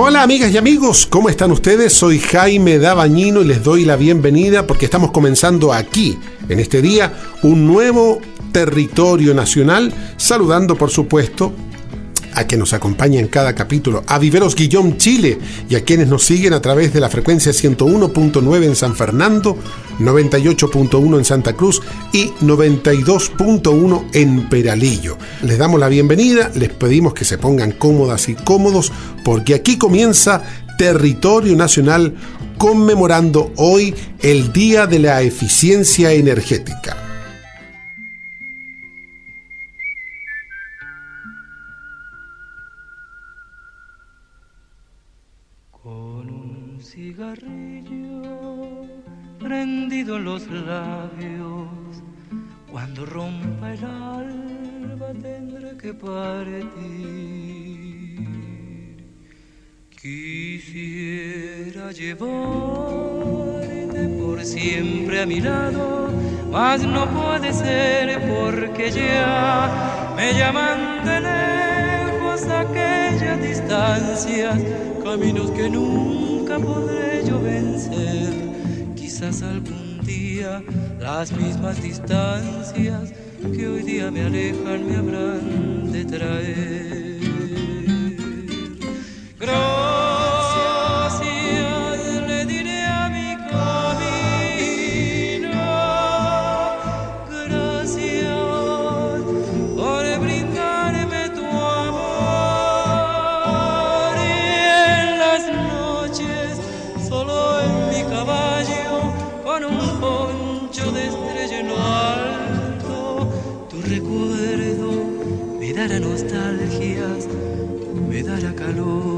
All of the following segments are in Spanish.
Hola amigas y amigos, ¿cómo están ustedes? Soy Jaime Dabañino y les doy la bienvenida porque estamos comenzando aquí, en este día, un nuevo territorio nacional, saludando por supuesto a que nos acompaña en cada capítulo, a Viveros Guillón Chile y a quienes nos siguen a través de la frecuencia 101.9 en San Fernando, 98.1 en Santa Cruz y 92.1 en Peralillo. Les damos la bienvenida, les pedimos que se pongan cómodas y cómodos porque aquí comienza Territorio Nacional conmemorando hoy el Día de la Eficiencia Energética. Prendido los labios. Cuando rompa el alba tendré que partir. Quisiera llevarte por siempre a mi lado, mas no puede ser porque ya me llaman de lejos aquellas distancias, caminos que nunca podré yo vencer quizás algún las mismas distancias que hoy día me alejan me habrán de traer. piano.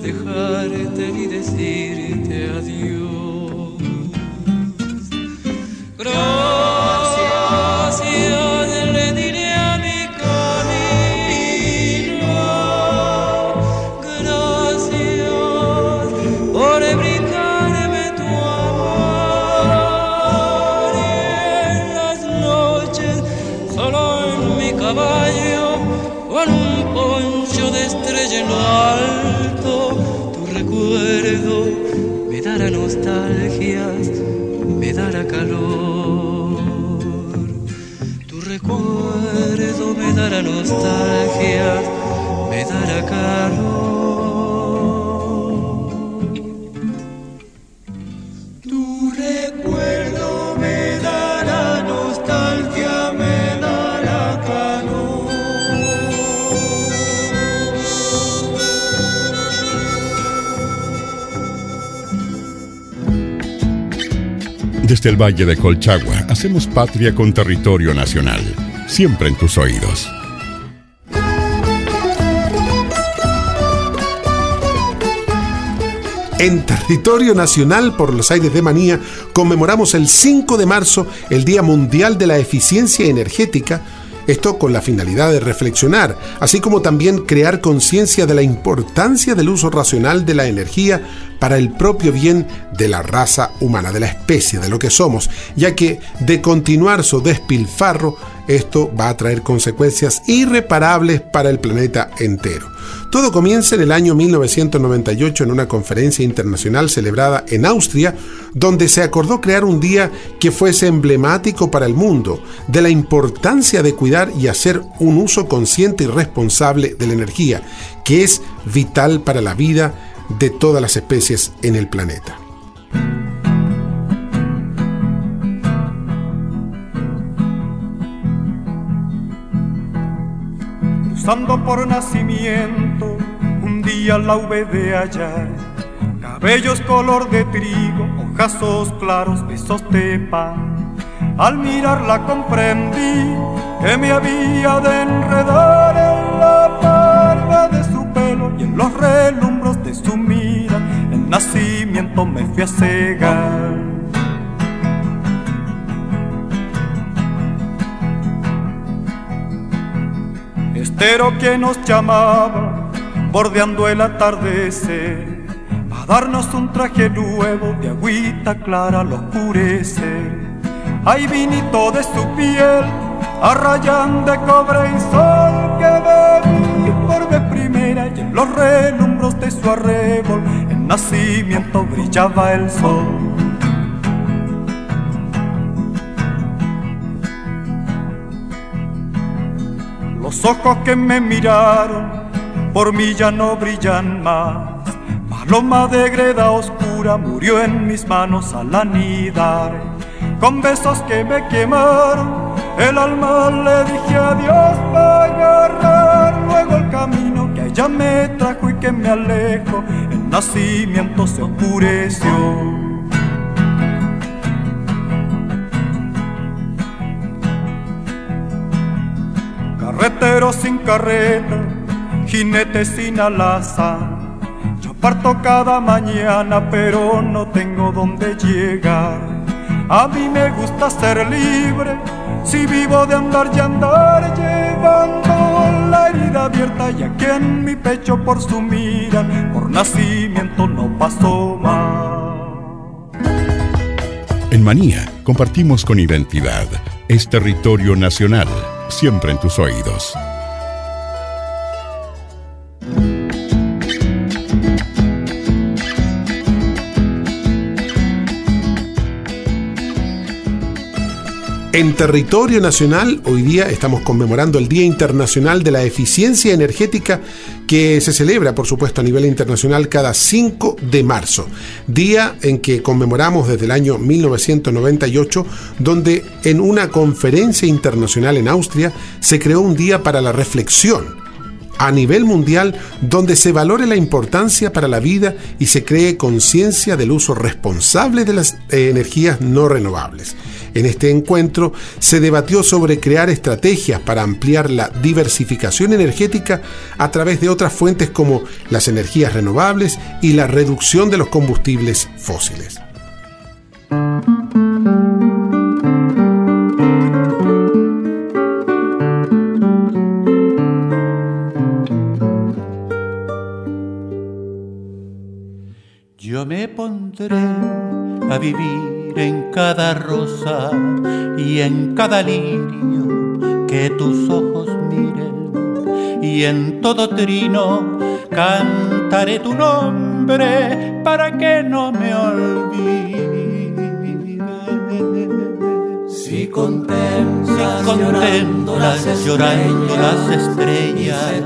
dejarte ni decirte adiós. nostalgias me dará calor. Tu recuerdo me dará nostalgia Desde el Valle de Colchagua hacemos patria con territorio nacional, siempre en tus oídos. En territorio nacional por los aires de Manía conmemoramos el 5 de marzo el Día Mundial de la Eficiencia Energética Esto con la finalidad de reflexionar, así como también crear conciencia de la importancia del uso racional de la energía para el propio bien de la raza humana, de la especie, de lo que somos, ya que de continuar su despilfarro, esto va a traer consecuencias irreparables para el planeta entero. Todo comienza en el año 1998 en una conferencia internacional celebrada en Austria, donde se acordó crear un día que fuese emblemático para el mundo de la importancia de cuidar y hacer un uso consciente y responsable de la energía, que es vital para la vida de todas las especies en el planeta. Por nacimiento, un día la hube de hallar, cabellos color de trigo, ojazos claros, besos de pan. Al mirarla comprendí que me había de enredar en la barba de su pelo y en los relumbros de su mira. El nacimiento me fui a cegar. Que nos llamaba, bordeando el atardecer, a darnos un traje nuevo de agüita clara al oscurecer. Hay vinito de su piel, a de cobre y sol que bebí por vez primera y en los relumbros de su arrebol en nacimiento brillaba el sol. Los ojos que me miraron por mí ya no brillan más. Paloma de greda oscura murió en mis manos al anidar. Con besos que me quemaron, el alma le dije adiós para agarrar luego el camino que ella me trajo y que me alejo. El nacimiento se oscureció. Sin carreta, jinete sin alaza. Yo parto cada mañana, pero no tengo dónde llegar. A mí me gusta ser libre, si vivo de andar y andar, llevando la herida abierta y aquí en mi pecho por su mira, por nacimiento no pasó más. En Manía compartimos con identidad. Es territorio nacional siempre en tus oídos. En territorio nacional, hoy día estamos conmemorando el Día Internacional de la Eficiencia Energética que se celebra, por supuesto, a nivel internacional cada 5 de marzo, día en que conmemoramos desde el año 1998, donde en una conferencia internacional en Austria se creó un día para la reflexión a nivel mundial donde se valore la importancia para la vida y se cree conciencia del uso responsable de las eh, energías no renovables. En este encuentro se debatió sobre crear estrategias para ampliar la diversificación energética a través de otras fuentes como las energías renovables y la reducción de los combustibles fósiles. Yo me pondré a vivir cada rosa y en cada lirio que tus ojos miren y en todo trino cantaré tu nombre para que no me olvides. Si contemplas, contemplas llorando, las estrellas, y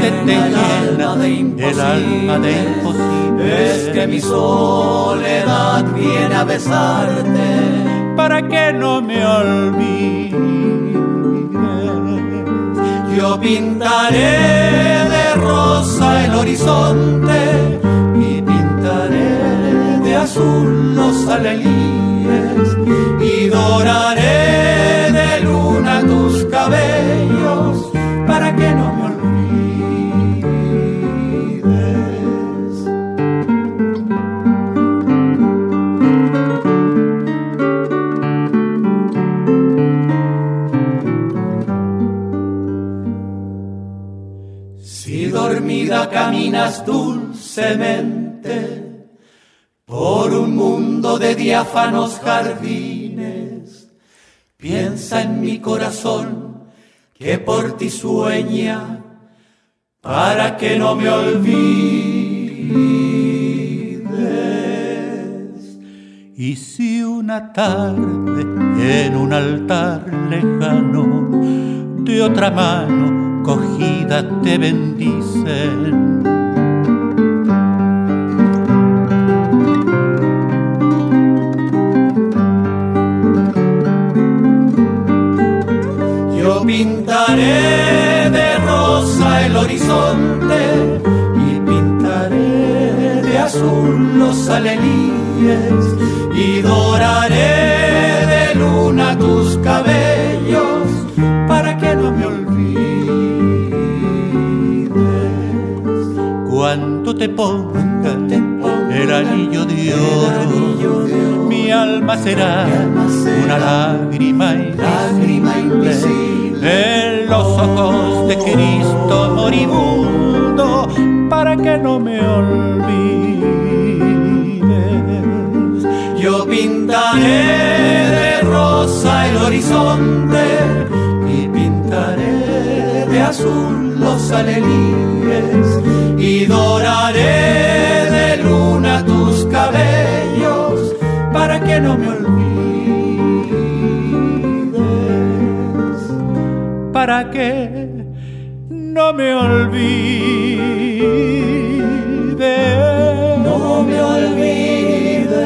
se te llena, el, alma de imposible, es que mi soledad viene a besarte. Para que no me olvides. Yo pintaré de rosa el horizonte y pintaré de azul los alelíes y doraré de luna tus cabellos para que no me olvides, dormida, caminas dulcemente por un mundo de diáfanos jardines. Piensa en mi corazón que por ti sueña para que no me olvides. Y si una tarde en un altar lejano de otra mano cogida te bendicen, pintaré de rosa el horizonte y pintaré de azul los alelíes y doraré de luna tus cabellos para que no me olvides. Cuando te ponga el anillo de oro, mi alma será una lágrima invisible en los ojos de Cristo moribundo para que no me olvides. Yo pintaré de rosa el horizonte y pintaré de azul los alelíes y doraré de luna tus cabellos para que no me olvides. Para que no me olvides. No me olvides.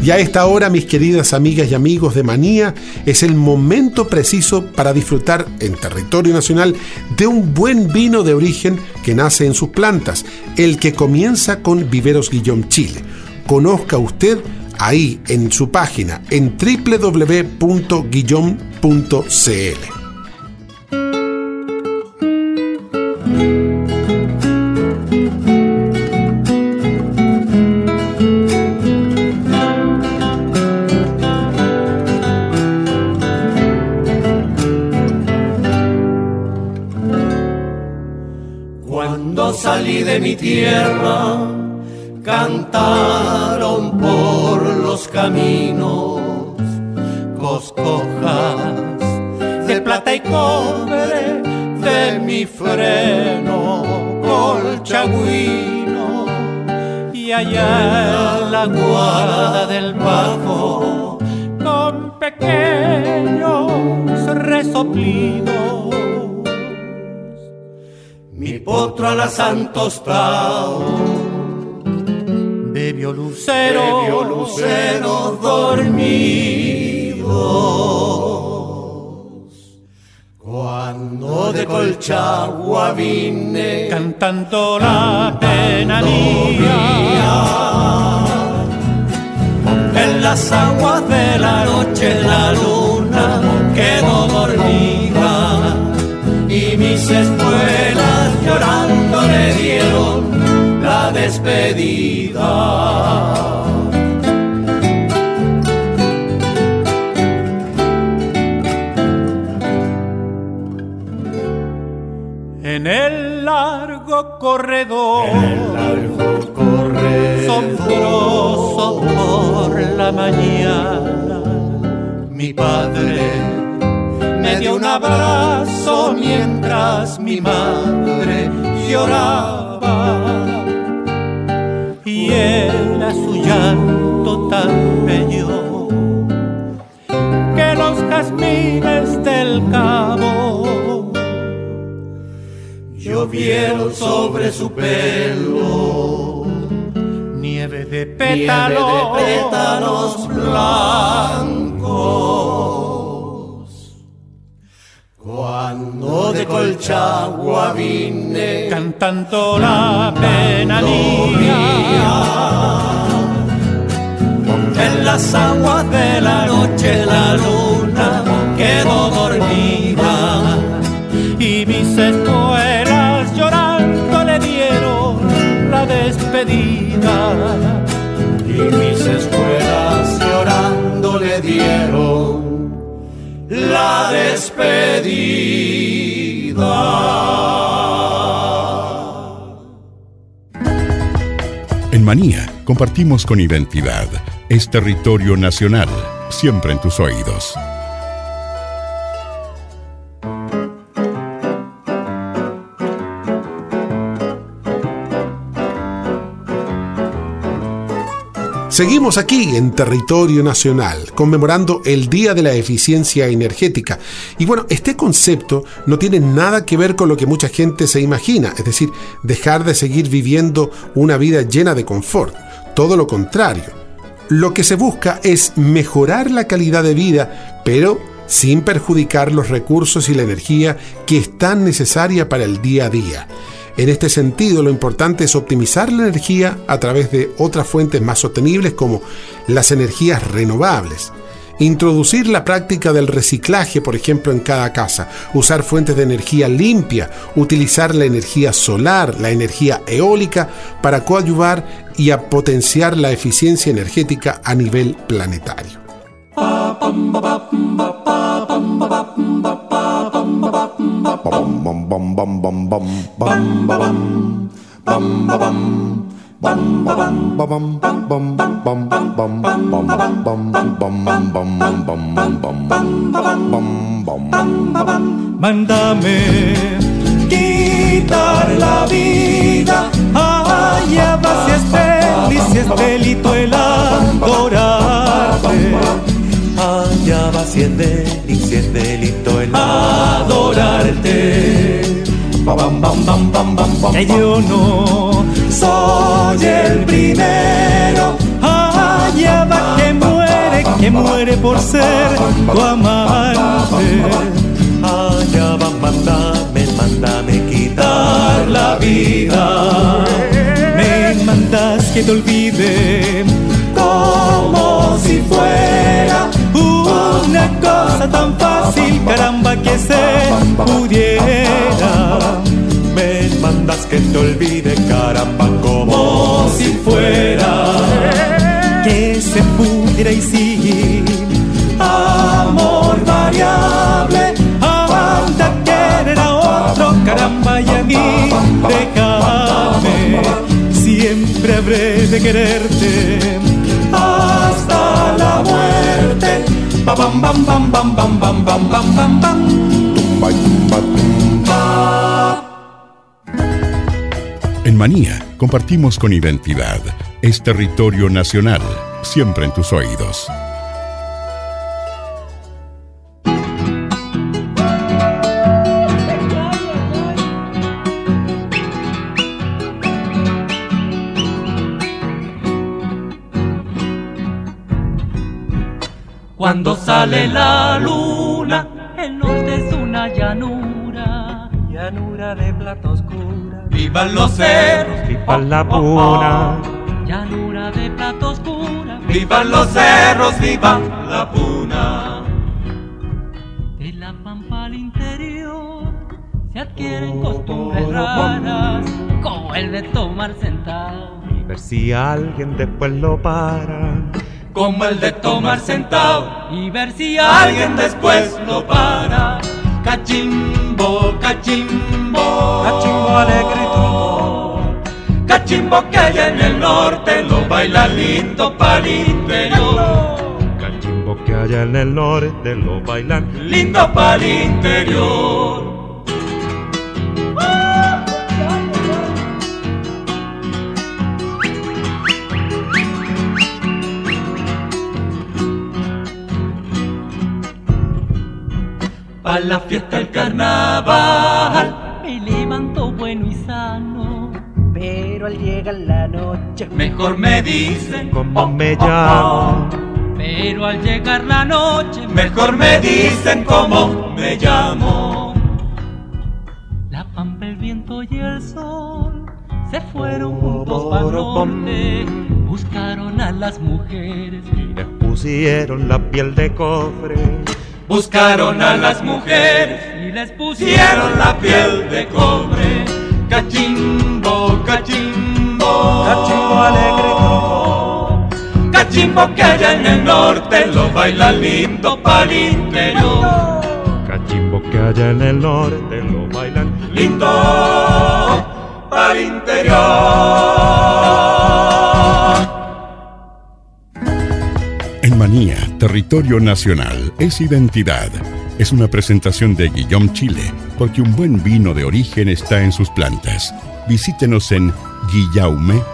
Y a esta hora, mis queridas amigas y amigos de Manía, es el momento preciso para disfrutar en territorio nacional de un buen vino de origen que nace en sus plantas, el que comienza con Viveros Guillón Chile. Conozca usted ahí en su página en www.guillón.cl. Cuando salí de mi tierra, cantaron por los caminos coscojas de plata y cobre de mi freno colchagüino. Y allá en la guarda del bajo con pequeños resoplidos mi potro a la santos bebió lucero, lucero dormidos. Cuando de Colchagua vine cantando la pena mía en las aguas de la noche la luna quedó dormida y mis espuelas llorando le dieron despedida. en el largo corredor, En el largo corredor. Sombroso por la mañana, mi padre me dio un abrazo mientras mi madre lloraba su llanto tan bello que los jazmines del cabo llovieron sobre su pelo nieve de nieve pétalos, de pétalos blancos. De Colchagua vine cantando la pena mía. En las aguas de la noche la luna quedó dormida. Y mis escuelas llorando le dieron la despedida. Y mis escuelas llorando le dieron despedida. En Manía compartimos con identidad. Es territorio nacional, siempre en tus oídos. Seguimos aquí en territorio nacional, conmemorando el Día de la Eficiencia Energética. Y bueno, este concepto no tiene nada que ver con lo que mucha gente se imagina, es decir, dejar de seguir viviendo una vida llena de confort. Todo lo contrario. Lo que se busca es mejorar la calidad de vida, pero sin perjudicar los recursos y la energía que es tan necesaria para el día a día. En este sentido, lo importante es optimizar la energía a través de otras fuentes más sostenibles como las energías renovables. Introducir la práctica del reciclaje, por ejemplo, en cada casa, usar fuentes de energía limpia, utilizar la energía solar, la energía eólica para coadyuvar y a potenciar la eficiencia energética a nivel planetario. Mándame quitar la vida. Allá va si es feliz, es delito el adorarte. Allá va si es delito, si es delito el adorarte. Bam, bam, que yo no soy el primero. Allá va que muere, que muere por ser tu amante. Allá va, mándame, mándame quitar la vida. Me mandas que te olvide tan fácil, caramba, que se pudiera. Me mandas que te olvide, caramba, como si fuera que se pudiera y sí. Amor variable, aguanta querer a otro, caramba, y a mí, déjame. Siempre habré de quererte En Manía compartimos con identidad. Es territorio nacional, siempre en tus oídos. Sale la luna, el norte es una llanura, llanura de plata oscura. Vivan los cerros, viva la puna. Llanura de plata oscura, vivan los cerros, viva la puna. De la pampa al interior se adquieren costumbres raras, como el de tomar sentado. Y ver si alguien después lo para como el de tomar sentado y ver si alguien después lo para. Cachimbo, cachimbo, cachimbo alegre Cachimbo que hay en el norte lo baila lindo para el interior. Cachimbo que allá en el norte lo bailan lindo para el interior. La fiesta el carnaval. Me levanto bueno y sano, pero al llegar la noche mejor me dicen cómo me llamo. Pero al llegar la noche mejor me dicen cómo me llamo. La pampa, el viento y el sol se fueron juntos para norte, buscaron a las mujeres. Y les pusieron la piel de cofre Buscaron a las mujeres y les pusieron la piel de cobre. Cachimbo, cachimbo, cachimbo alegre Cachimbo que allá en el norte lo baila lindo para el interior. cachimbo que allá en el norte lo bailan lindo al interior. Territorio nacional, es identidad. Es una presentación de Guillaume Chile, porque un buen vino de origen está en sus plantas. Visítenos en guillaume.cl.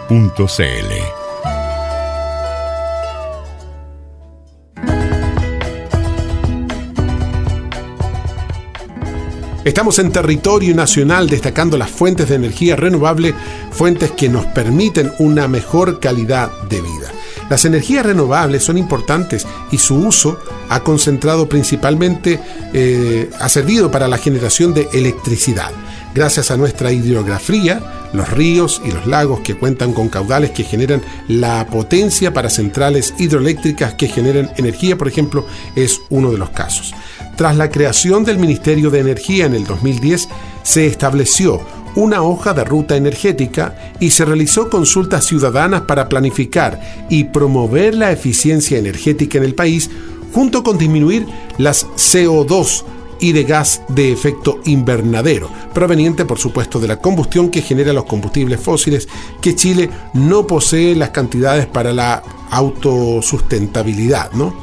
Estamos en territorio nacional destacando las fuentes de energía renovable, fuentes que nos permiten una mejor calidad de vida. Las energías renovables son importantes y su uso ha concentrado principalmente, eh, ha servido para la generación de electricidad. Gracias a nuestra hidrografía, los ríos y los lagos que cuentan con caudales que generan la potencia para centrales hidroeléctricas que generan energía, por ejemplo, es uno de los casos. Tras la creación del Ministerio de Energía en el 2010, se estableció una hoja de ruta energética y se realizó consultas ciudadanas para planificar y promover la eficiencia energética en el país, junto con disminuir las CO2 y de gas de efecto invernadero, proveniente por supuesto de la combustión que genera los combustibles fósiles, que Chile no posee las cantidades para la autosustentabilidad. ¿no?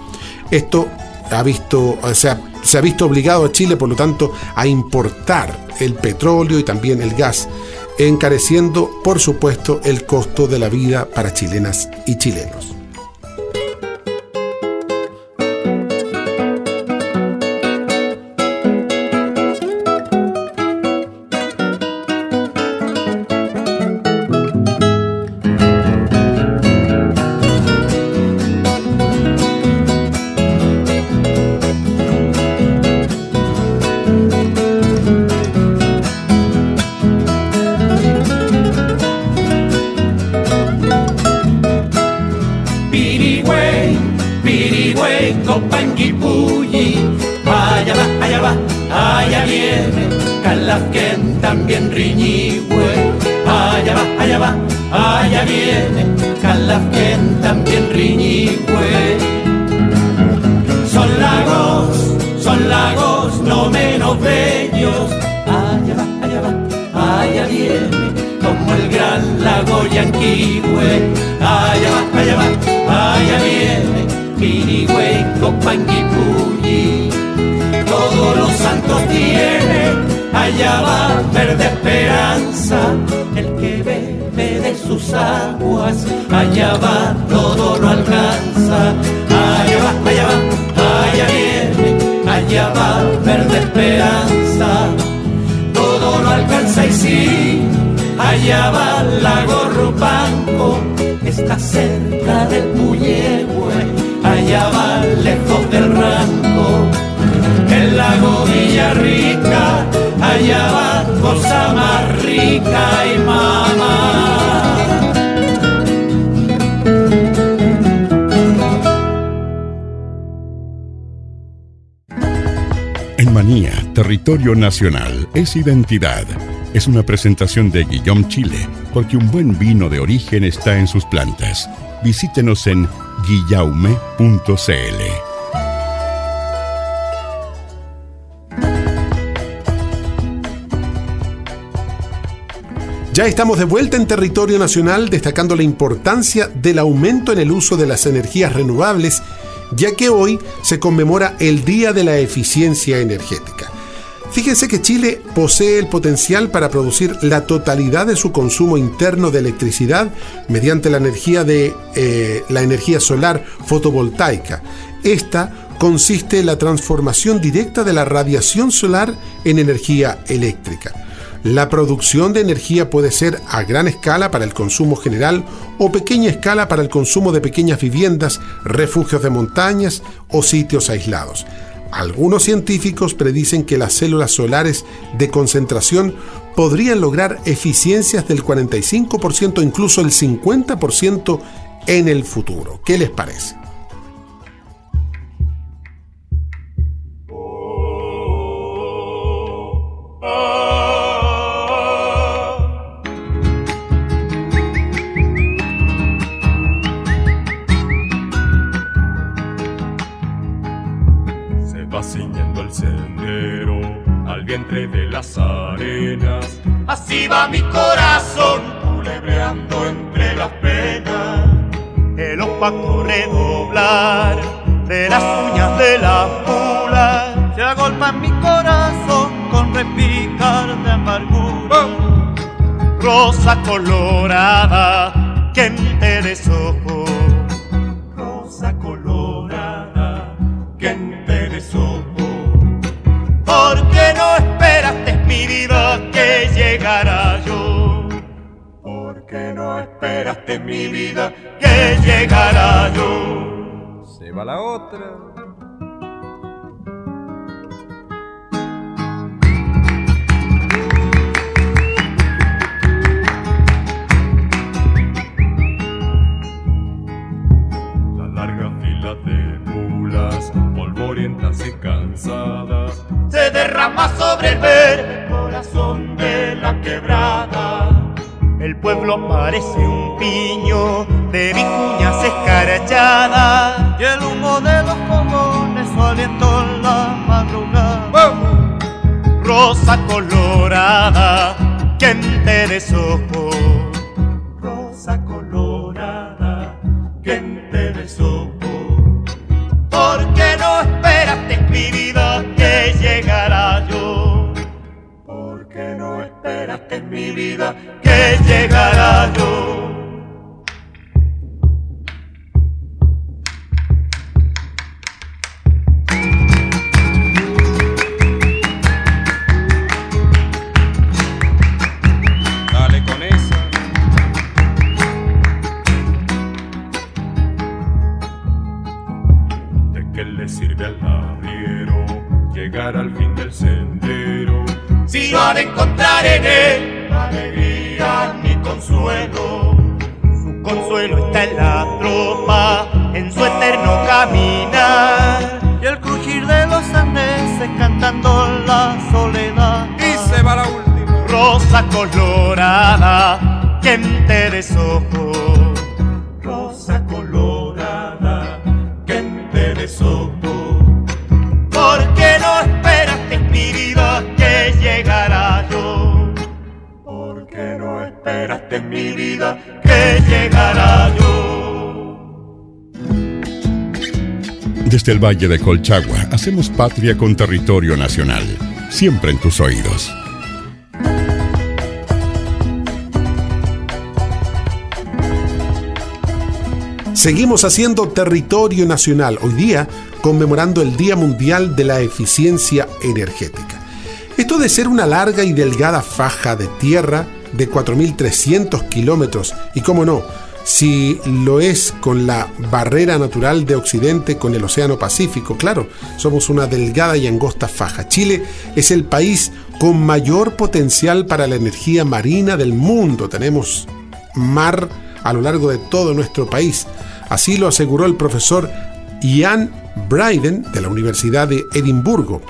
Esto ha visto, o sea, se ha visto obligado a Chile, por lo tanto, a importar el petróleo y también el gas, encareciendo, por supuesto, el costo de la vida para chilenas y chilenos. guayaba, verde esperanza, el que bebe de sus aguas, allá va, todo lo alcanza, allá va, allá va, allá viene, allá va, verde esperanza, todo lo alcanza y sí, allá va la gorrupanco, está cerca del Puyehue, allá va lejos del rango, el lago Villarrica, territorio nacional es identidad. Es una presentación de Guillaume Chile, porque un buen vino de origen está en sus plantas. Visítenos en guillaume.cl. Ya estamos de vuelta en territorio nacional destacando la importancia del aumento en el uso de las energías renovables, ya que hoy se conmemora el Día de la Eficiencia Energética. Fíjense que Chile posee el potencial para producir la totalidad de su consumo interno de electricidad mediante la energía de eh, la energía solar fotovoltaica. Esta consiste en la transformación directa de la radiación solar en energía eléctrica. La producción de energía puede ser a gran escala para el consumo general o pequeña escala para el consumo de pequeñas viviendas, refugios de montañas o sitios aislados. Algunos científicos predicen que las células solares de concentración podrían lograr eficiencias del 45%, incluso el 50% en el futuro. ¿Qué les parece? De las arenas. Así va mi corazón culebreando entre las penas. El opaco redoblar de las uñas de la mula se agolpa mi corazón con repicar de amargura. Rosa colorada que te deshojo. Rosa colorada que te deshojo. ¿Por qué no esperaste mi vida que llegara yo? ¿Por qué no esperaste mi vida que llegara yo? Se va la otra. Pueblo Si no ha de encontrar en él alegría ni consuelo. Su consuelo está en la tropa, en su eterno caminar. Y el crujir de los andeses cantando la soledad. Y se va la última. Rosa colorada, quien te deshojo. En mi vida que llegara yo? Desde el Valle de Colchagua hacemos patria con territorio nacional, siempre en tus oídos. Seguimos haciendo territorio nacional, hoy día conmemorando el Día Mundial de la Eficiencia Energética. Esto de ser una larga y delgada faja de tierra de 4.300 kilómetros, y cómo no, si lo es con la barrera natural de Occidente con el Océano Pacífico, claro, somos una delgada y angosta faja. Chile es el país con mayor potencial para la energía marina del mundo. Tenemos mar a lo largo de todo nuestro país. Así lo aseguró el profesor Ian Bryden de la Universidad de Edimburgo,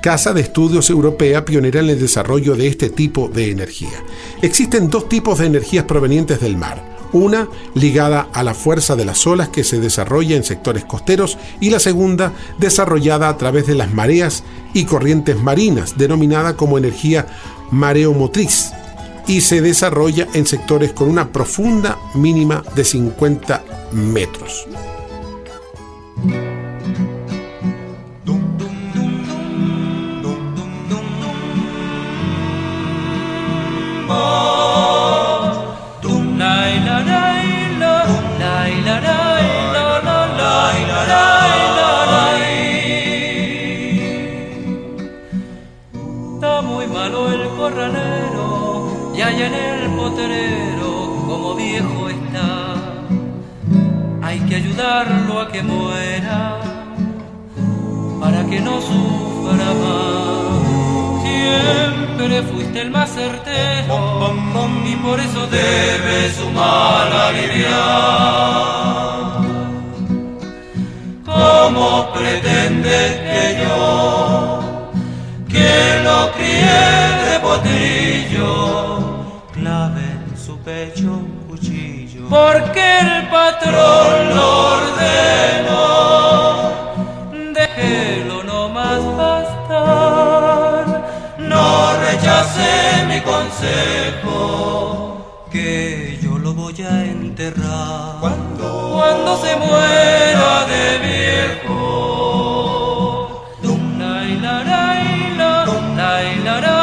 casa de estudios europea pionera en el desarrollo de este tipo de energía. Existen dos tipos de energías provenientes del mar. Una ligada a la fuerza de las olas que se desarrolla en sectores costeros y la segunda desarrollada a través de las mareas y corrientes marinas, denominada como energía mareomotriz y se desarrolla en sectores con una profunda mínima de 50 metros. A que muera para que no sufra más. Siempre fuiste el más certero y por eso debe su mal aliviar. ¿Cómo pretendes que yo, que lo crié de potrillo, clave en su pecho un cuchillo? Porque el patrón que yo lo voy a enterrar cuando, cuando se muera de viejo. Dum, la, la, la, la, la, la, la,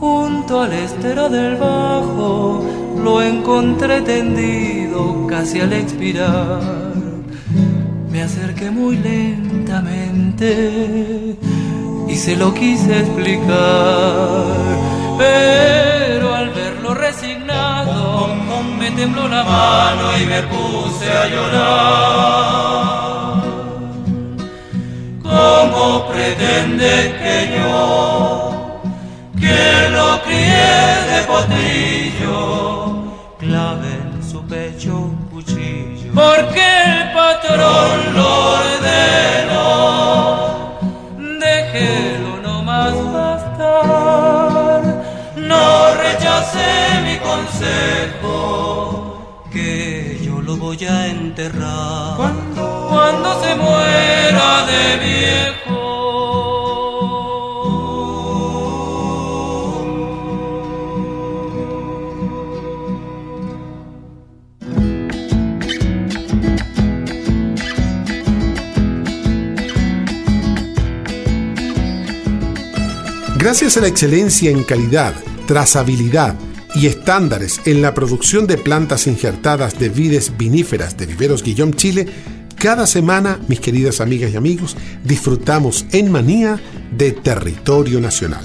Junto al estero del bajo lo encontré tendido casi al expirar me acerqué muy y se lo quise explicar, pero al verlo resignado me tembló la mano y me puse a llorar. ¿Cómo pretende que yo, que lo crié de potrillo, clave en su pecho un cuchillo? Porque el patrón lo ordenó. Déjelo no más bastar. No rechacé mi consejo, que yo lo voy a enterrar. Cuando, cuando se muera Gracias a la excelencia en calidad, trazabilidad y estándares en la producción de plantas injertadas de vides viníferas de Viveros Guillón Chile, cada semana, mis queridas amigas y amigos, disfrutamos en manía de territorio nacional.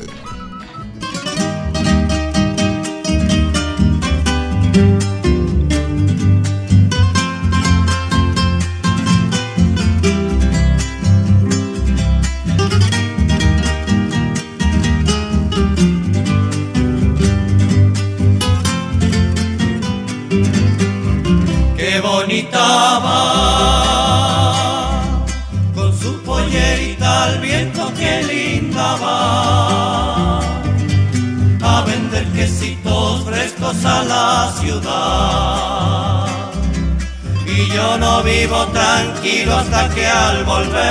Hasta que al volver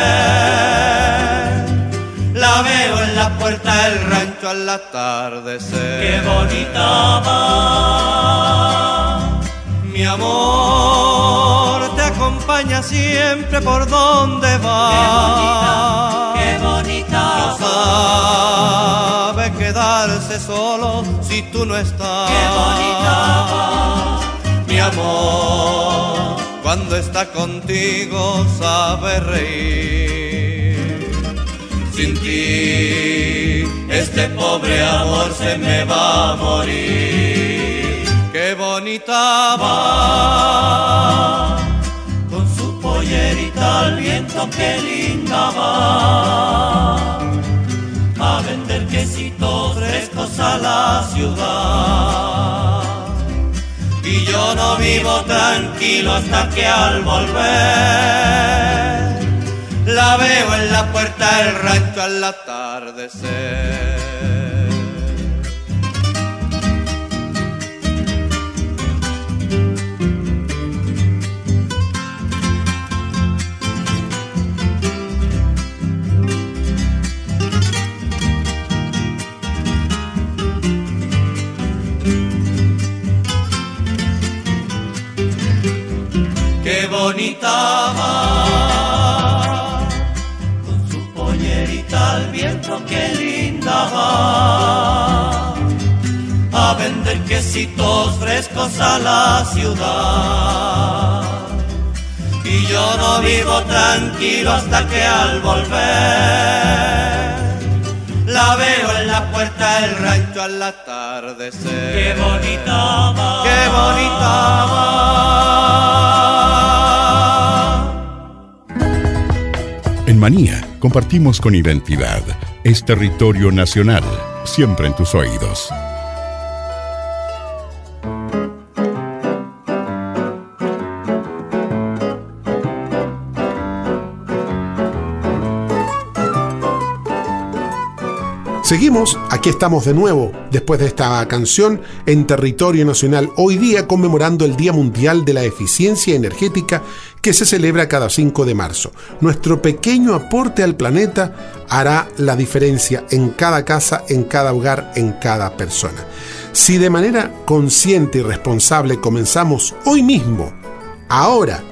la veo en la puerta del rancho al atardecer. Qué bonita va, mi amor te acompaña siempre por donde va. Qué bonita, No sabe quedarse solo si tú no estás. qué bonita va. Mi amor, cuando está contigo sabe reír. Sin ti, este pobre amor se me va a morir. Qué bonita va, con su pollerita al viento, qué linda va. A vender quesitos frescos a la ciudad. Yo no vivo tranquilo hasta que al volver la veo en la puerta del rancho al atardecer. A vender quesitos frescos a la ciudad. Y yo no vivo tranquilo hasta que al volver la veo en la puerta del rancho al atardecer. Qué bonita va. Qué bonita va. En Manía compartimos con identidad. Es territorio nacional, siempre en tus oídos. Seguimos, aquí estamos de nuevo, después de esta canción, en territorio nacional, hoy día conmemorando el Día Mundial de la Eficiencia Energética que se celebra cada 5 de marzo. Nuestro pequeño aporte al planeta hará la diferencia en cada casa, en cada hogar, en cada persona. Si de manera consciente y responsable comenzamos hoy mismo, ahora,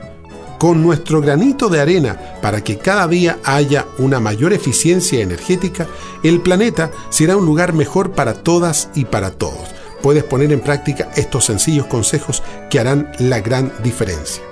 con nuestro granito de arena para que cada día haya una mayor eficiencia energética, el planeta será un lugar mejor para todas y para todos. Puedes poner en práctica estos sencillos consejos que harán la gran diferencia.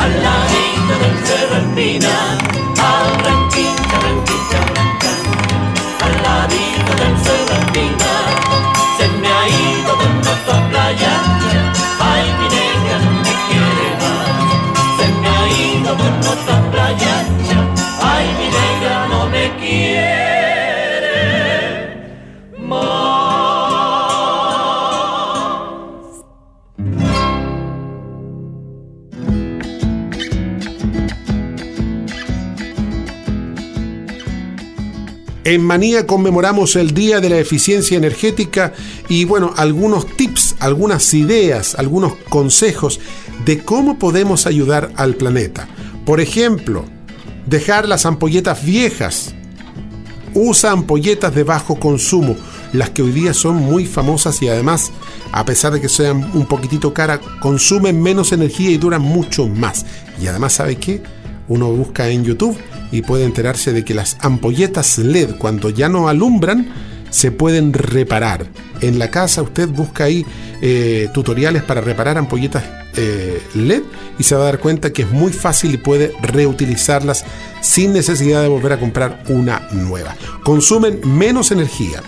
அல்லாஹே தரங்க ரப்பினா ஆரம்பி தரங்க தரங்க அல்லாஹே தரங்க ரப்பினா En Manía conmemoramos el Día de la Eficiencia Energética y bueno, algunos tips, algunas ideas, algunos consejos de cómo podemos ayudar al planeta. Por ejemplo, dejar las ampolletas viejas. Usa ampolletas de bajo consumo, las que hoy día son muy famosas y además, a pesar de que sean un poquitito cara, consumen menos energía y duran mucho más. Y además, ¿sabe qué? Uno busca en YouTube y puede enterarse de que las ampolletas LED cuando ya no alumbran se pueden reparar. En la casa usted busca ahí eh, tutoriales para reparar ampolletas eh, LED y se va a dar cuenta que es muy fácil y puede reutilizarlas sin necesidad de volver a comprar una nueva. Consumen menos energía.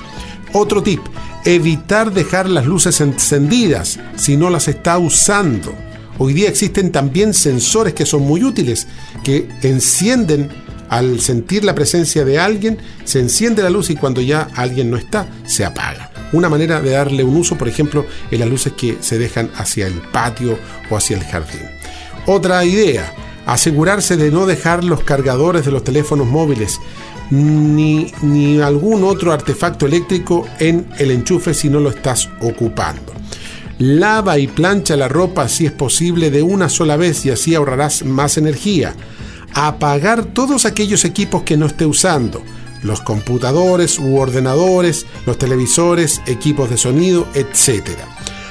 Otro tip, evitar dejar las luces encendidas si no las está usando. Hoy día existen también sensores que son muy útiles, que encienden al sentir la presencia de alguien, se enciende la luz y cuando ya alguien no está, se apaga. Una manera de darle un uso, por ejemplo, en las luces que se dejan hacia el patio o hacia el jardín. Otra idea, asegurarse de no dejar los cargadores de los teléfonos móviles ni, ni algún otro artefacto eléctrico en el enchufe si no lo estás ocupando. Lava y plancha la ropa si es posible de una sola vez y así ahorrarás más energía. Apagar todos aquellos equipos que no esté usando, los computadores u ordenadores, los televisores, equipos de sonido, etc.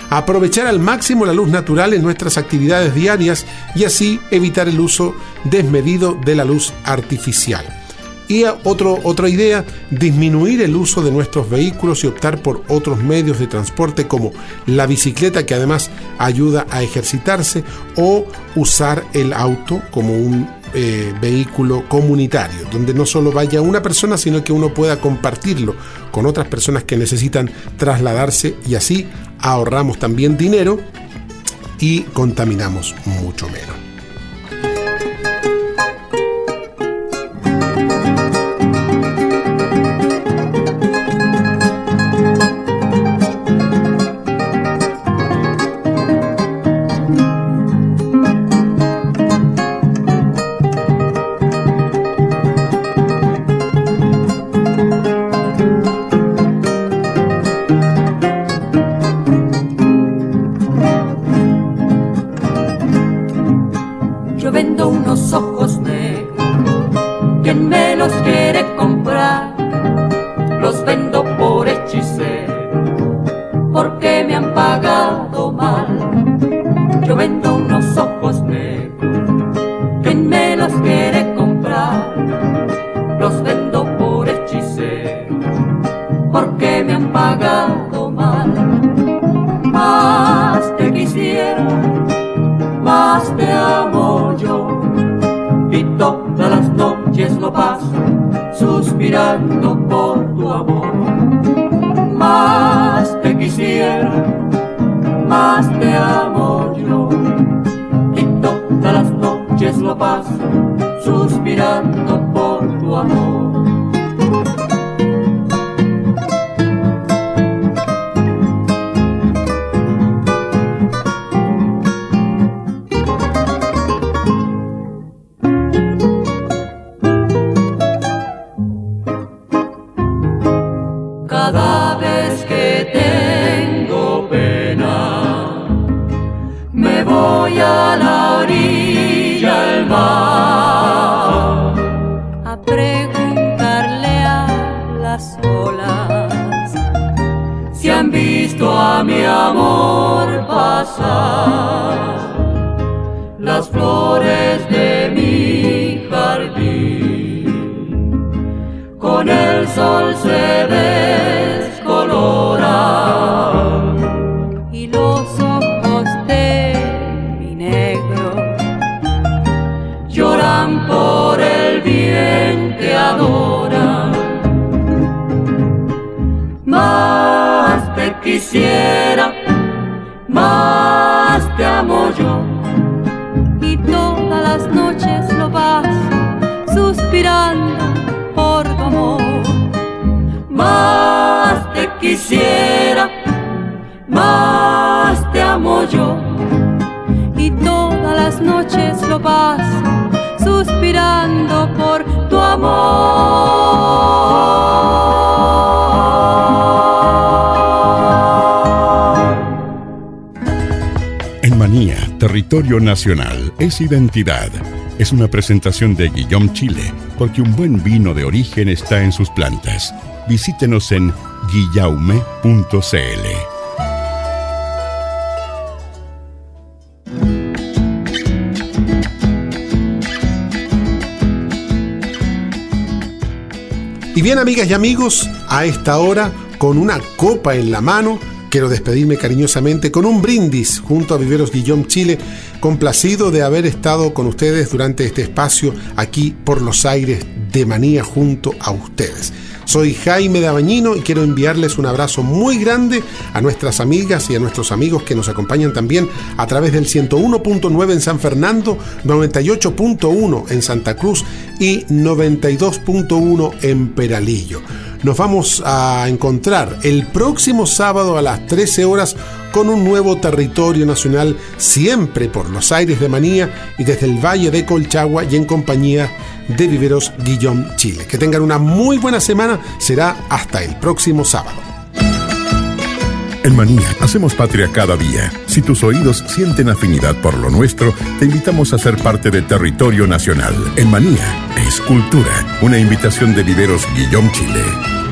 Aprovechar al máximo la luz natural en nuestras actividades diarias y así evitar el uso desmedido de la luz artificial. Y otra idea, disminuir el uso de nuestros vehículos y optar por otros medios de transporte como la bicicleta que además ayuda a ejercitarse o usar el auto como un eh, vehículo comunitario, donde no solo vaya una persona, sino que uno pueda compartirlo con otras personas que necesitan trasladarse y así ahorramos también dinero y contaminamos mucho menos. Nacional es identidad. Es una presentación de Guillaume Chile, porque un buen vino de origen está en sus plantas. Visítenos en guillaume.cl. Y bien, amigas y amigos, a esta hora, con una copa en la mano, quiero despedirme cariñosamente con un brindis junto a Viveros Guillaume Chile complacido de haber estado con ustedes durante este espacio aquí por los aires de Manía junto a ustedes. Soy Jaime Dabañino y quiero enviarles un abrazo muy grande a nuestras amigas y a nuestros amigos que nos acompañan también a través del 101.9 en San Fernando, 98.1 en Santa Cruz y 92.1 en Peralillo. Nos vamos a encontrar el próximo sábado a las 13 horas con un nuevo territorio nacional, siempre por los aires de Manía y desde el Valle de Colchagua y en compañía de Viveros Guillón Chile. Que tengan una muy buena semana, será hasta el próximo sábado. En Manía hacemos patria cada día. Si tus oídos sienten afinidad por lo nuestro, te invitamos a ser parte de Territorio Nacional. En Manía es cultura, una invitación de Viveros Guillón Chile.